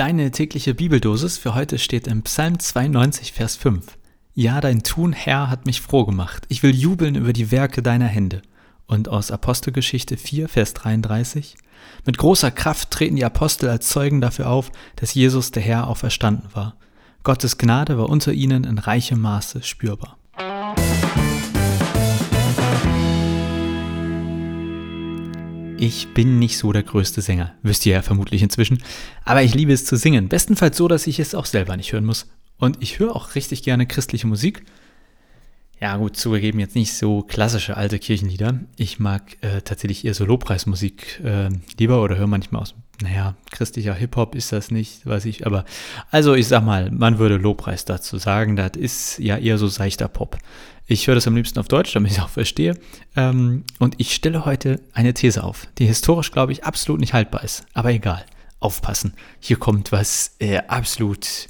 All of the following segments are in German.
Deine tägliche Bibeldosis für heute steht im Psalm 92, Vers 5. Ja, dein Tun, Herr, hat mich froh gemacht. Ich will jubeln über die Werke deiner Hände. Und aus Apostelgeschichte 4, Vers 33. Mit großer Kraft treten die Apostel als Zeugen dafür auf, dass Jesus der Herr auferstanden war. Gottes Gnade war unter ihnen in reichem Maße spürbar. Ich bin nicht so der größte Sänger, wisst ihr ja vermutlich inzwischen, aber ich liebe es zu singen, bestenfalls so, dass ich es auch selber nicht hören muss. Und ich höre auch richtig gerne christliche Musik. Ja, gut, zugegeben, jetzt nicht so klassische alte Kirchenlieder. Ich mag äh, tatsächlich eher so Lobpreismusik äh, lieber oder höre manchmal aus, naja, christlicher Hip-Hop ist das nicht, weiß ich, aber also ich sag mal, man würde Lobpreis dazu sagen, das ist ja eher so seichter Pop. Ich höre das am liebsten auf Deutsch, damit ich es auch verstehe. Ähm, und ich stelle heute eine These auf, die historisch, glaube ich, absolut nicht haltbar ist. Aber egal, aufpassen. Hier kommt was äh, absolut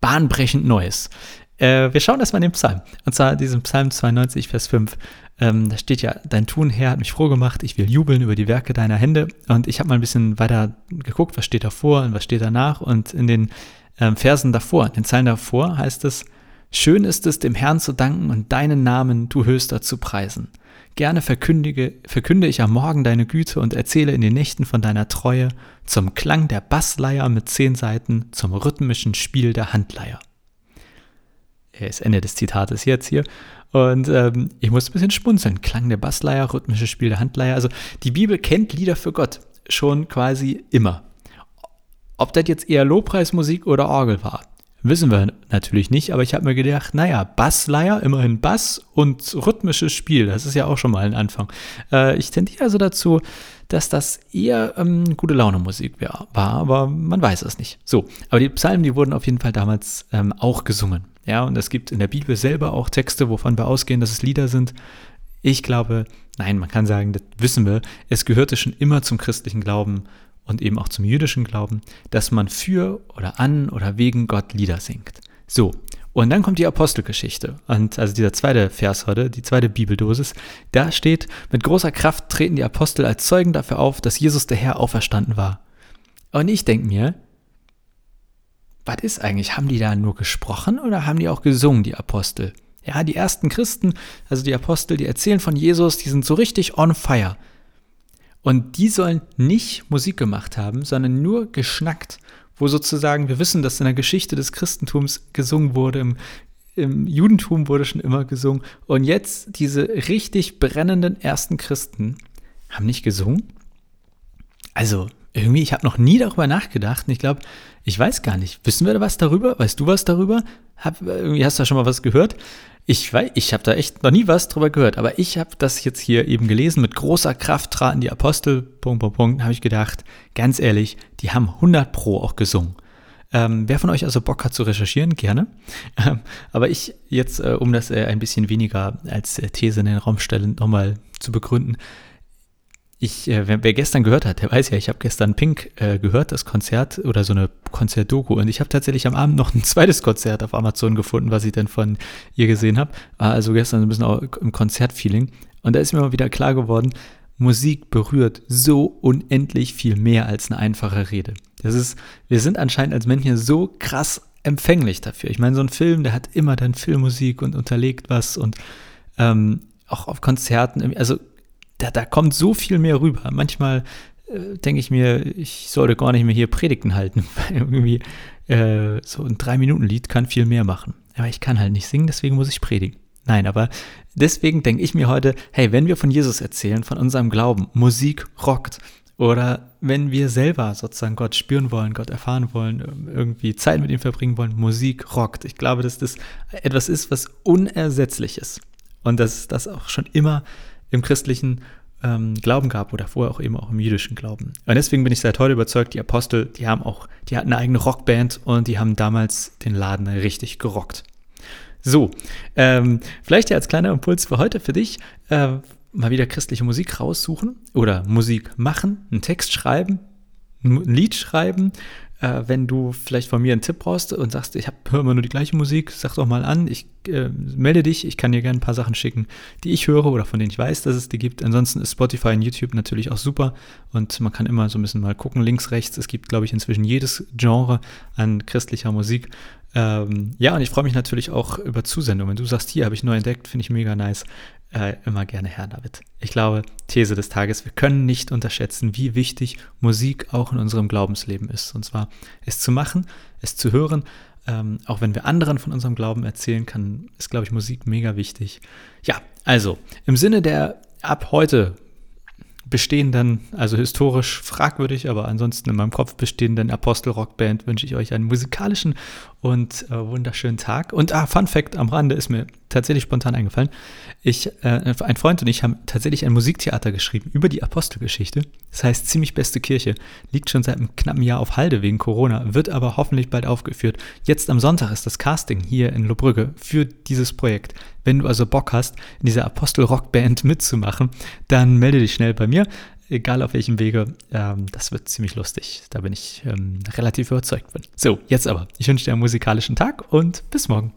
bahnbrechend Neues. Äh, wir schauen erstmal in den Psalm. Und zwar diesen Psalm 92, Vers 5. Ähm, da steht ja, dein Tun, Herr, hat mich froh gemacht. Ich will jubeln über die Werke deiner Hände. Und ich habe mal ein bisschen weiter geguckt, was steht davor und was steht danach. Und in den ähm, Versen davor, in den Zeilen davor heißt es, Schön ist es, dem Herrn zu danken und deinen Namen, du Höchster, zu preisen. Gerne verkündige, verkünde ich am Morgen deine Güte und erzähle in den Nächten von deiner Treue, zum Klang der Bassleier mit zehn Saiten, zum rhythmischen Spiel der Handleier. Das Ende des Zitates jetzt hier. Und ähm, ich muss ein bisschen spunzeln. Klang der Bassleier, rhythmisches Spiel der Handleier. Also die Bibel kennt Lieder für Gott schon quasi immer. Ob das jetzt eher Lobpreismusik oder Orgel war, Wissen wir natürlich nicht, aber ich habe mir gedacht, naja, Bassleier, immerhin Bass und rhythmisches Spiel, das ist ja auch schon mal ein Anfang. Äh, ich tendiere also dazu, dass das eher ähm, gute Laune Musik war, aber man weiß es nicht. So, aber die Psalmen, die wurden auf jeden Fall damals ähm, auch gesungen. Ja, und es gibt in der Bibel selber auch Texte, wovon wir ausgehen, dass es Lieder sind. Ich glaube, nein, man kann sagen, das wissen wir, es gehörte schon immer zum christlichen Glauben und eben auch zum jüdischen Glauben, dass man für oder an oder wegen Gott Lieder singt. So, und dann kommt die Apostelgeschichte. Und also dieser zweite Vers heute, die zweite Bibeldosis, da steht, mit großer Kraft treten die Apostel als Zeugen dafür auf, dass Jesus der Herr auferstanden war. Und ich denke mir, was ist eigentlich? Haben die da nur gesprochen oder haben die auch gesungen, die Apostel? Ja, die ersten Christen, also die Apostel, die erzählen von Jesus, die sind so richtig on fire. Und die sollen nicht Musik gemacht haben, sondern nur geschnackt, wo sozusagen, wir wissen, dass in der Geschichte des Christentums gesungen wurde, im, im Judentum wurde schon immer gesungen. Und jetzt diese richtig brennenden ersten Christen haben nicht gesungen. Also irgendwie, ich habe noch nie darüber nachgedacht und ich glaube, ich weiß gar nicht. Wissen wir da was darüber? Weißt du was darüber? Hab, irgendwie hast du da schon mal was gehört? Ich weiß, ich habe da echt noch nie was drüber gehört, aber ich habe das jetzt hier eben gelesen. Mit großer Kraft traten die Apostel, Punkt, Punkt, Punkt, habe ich gedacht, ganz ehrlich, die haben 100 Pro auch gesungen. Ähm, wer von euch also Bock hat zu recherchieren, gerne. Ähm, aber ich jetzt, äh, um das äh, ein bisschen weniger als äh, These in den Raum stellen, nochmal zu begründen, ich, äh, wer, gestern gehört hat, der weiß ja, ich habe gestern Pink äh, gehört, das Konzert oder so eine Konzertdoku. Und ich habe tatsächlich am Abend noch ein zweites Konzert auf Amazon gefunden, was ich dann von ihr gesehen habe. War also gestern ein bisschen auch im Konzertfeeling. Und da ist mir mal wieder klar geworden, Musik berührt so unendlich viel mehr als eine einfache Rede. Das ist, wir sind anscheinend als Menschen so krass empfänglich dafür. Ich meine, so ein Film, der hat immer dann Filmmusik und unterlegt was und ähm, auch auf Konzerten, also da, da kommt so viel mehr rüber. Manchmal äh, denke ich mir, ich sollte gar nicht mehr hier Predigten halten, weil irgendwie äh, so ein Drei-Minuten-Lied kann viel mehr machen. Aber ich kann halt nicht singen, deswegen muss ich predigen. Nein, aber deswegen denke ich mir heute, hey, wenn wir von Jesus erzählen, von unserem Glauben, Musik rockt, oder wenn wir selber sozusagen Gott spüren wollen, Gott erfahren wollen, irgendwie Zeit mit ihm verbringen wollen, Musik rockt. Ich glaube, dass das etwas ist, was unersetzlich ist. Und dass das auch schon immer im christlichen ähm, Glauben gab oder vorher auch eben auch im jüdischen Glauben. Und deswegen bin ich seit heute überzeugt, die Apostel, die haben auch, die hatten eine eigene Rockband und die haben damals den Laden richtig gerockt. So, ähm, vielleicht ja als kleiner Impuls für heute für dich, äh, mal wieder christliche Musik raussuchen oder Musik machen, einen Text schreiben, ein Lied schreiben, Äh, wenn du vielleicht von mir einen Tipp brauchst und sagst, ich höre immer nur die gleiche Musik, sag doch mal an. Ich äh, melde dich. Ich kann dir gerne ein paar Sachen schicken, die ich höre oder von denen ich weiß, dass es die gibt. Ansonsten ist Spotify und YouTube natürlich auch super und man kann immer so ein bisschen mal gucken, links, rechts. Es gibt, glaube ich, inzwischen jedes Genre an christlicher Musik. Ähm, ja, und ich freue mich natürlich auch über Zusendungen. Wenn du sagst, hier habe ich neu entdeckt, finde ich mega nice. Äh, immer gerne her damit. Ich glaube, These des Tages, wir können nicht unterschätzen, wie wichtig Musik auch in unserem Glaubensleben ist. Und zwar es zu machen, es zu hören. Ähm, auch wenn wir anderen von unserem Glauben erzählen kann, ist, glaube ich, Musik mega wichtig. Ja, also im Sinne der ab heute bestehenden, also historisch fragwürdig, aber ansonsten in meinem Kopf bestehenden Apostel-Rockband wünsche ich euch einen musikalischen und äh, wunderschönen Tag. Und ah, Fun Fact am Rande ist mir tatsächlich spontan eingefallen. Ich, äh, ein Freund und ich haben tatsächlich ein Musiktheater geschrieben über die Apostelgeschichte. Das heißt ziemlich beste Kirche. Liegt schon seit einem knappen Jahr auf Halde wegen Corona, wird aber hoffentlich bald aufgeführt. Jetzt am Sonntag ist das Casting hier in Lobrügge für dieses Projekt. Wenn du also Bock hast, in dieser Apostel-Rockband mitzumachen, dann melde dich schnell bei mir egal auf welchem Wege, ähm, das wird ziemlich lustig. Da bin ich ähm, relativ überzeugt von. So, jetzt aber. Ich wünsche dir einen musikalischen Tag und bis morgen.